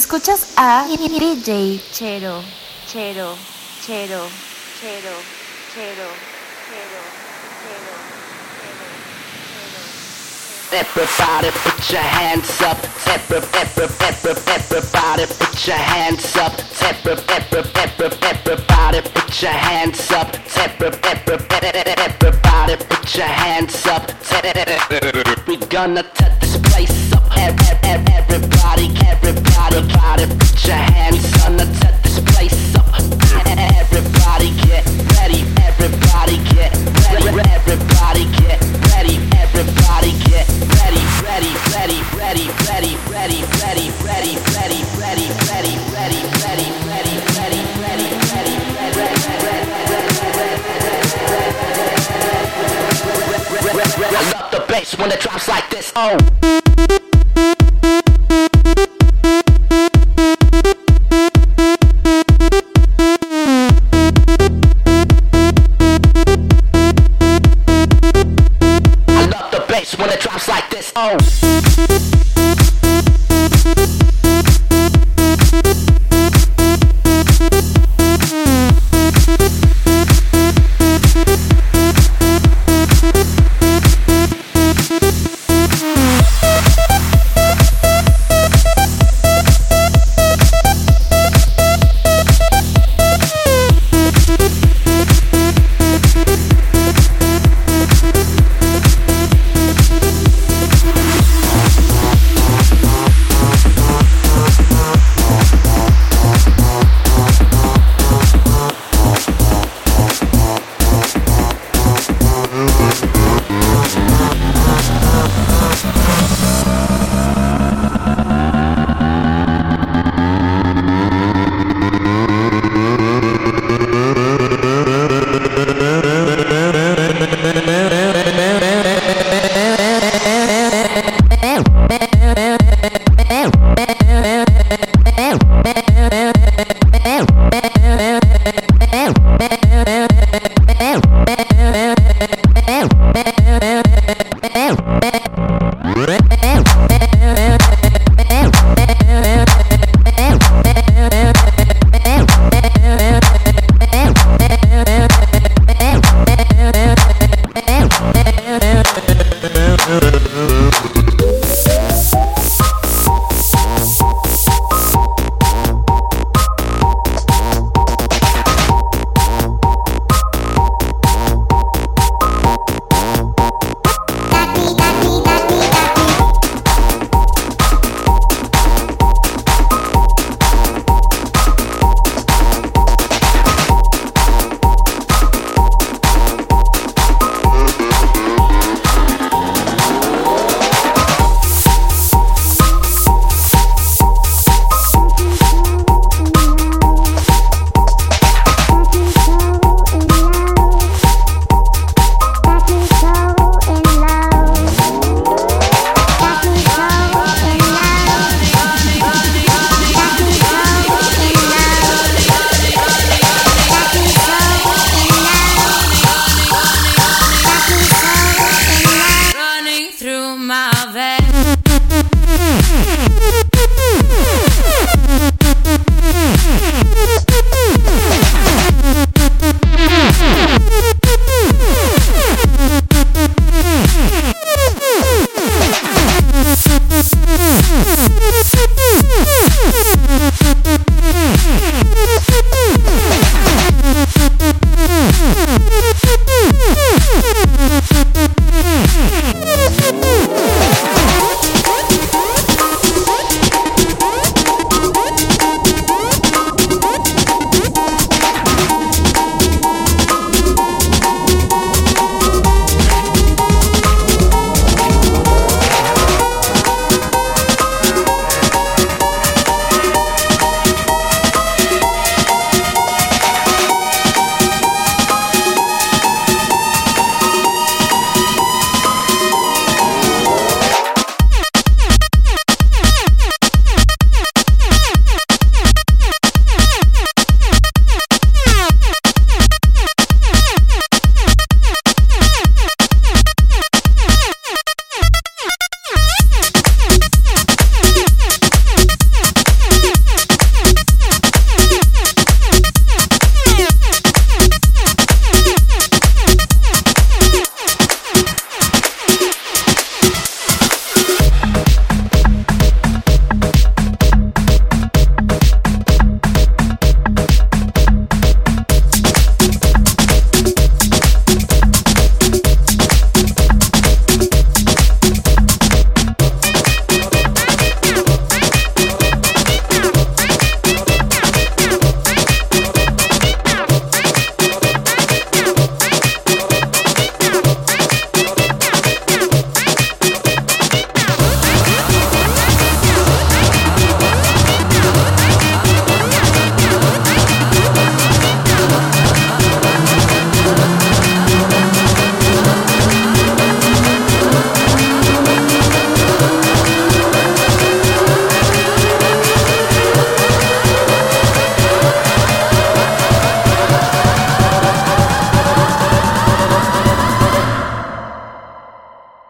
Escuchas a DJ Chero, Chero, Chero, Chero, Chero, Chero. Everybody put your hands up. Every, every, every, everybody put your hands up. Every, every, every, everybody put your hands up. Every, every, everybody put your hands up. We gonna set this place up. Everybody, everybody, everybody put your hands. Gonna set this place up. Everybody get ready. Everybody get ready. Everybody get ready. Everybody get ready. Ready, ready, ready, ready, ready, ready, ready, ready, ready, ready, ready, ready, ready, ready, ready, ready, I love the bass when it drops like this. Oh. é, é.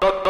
Doctor.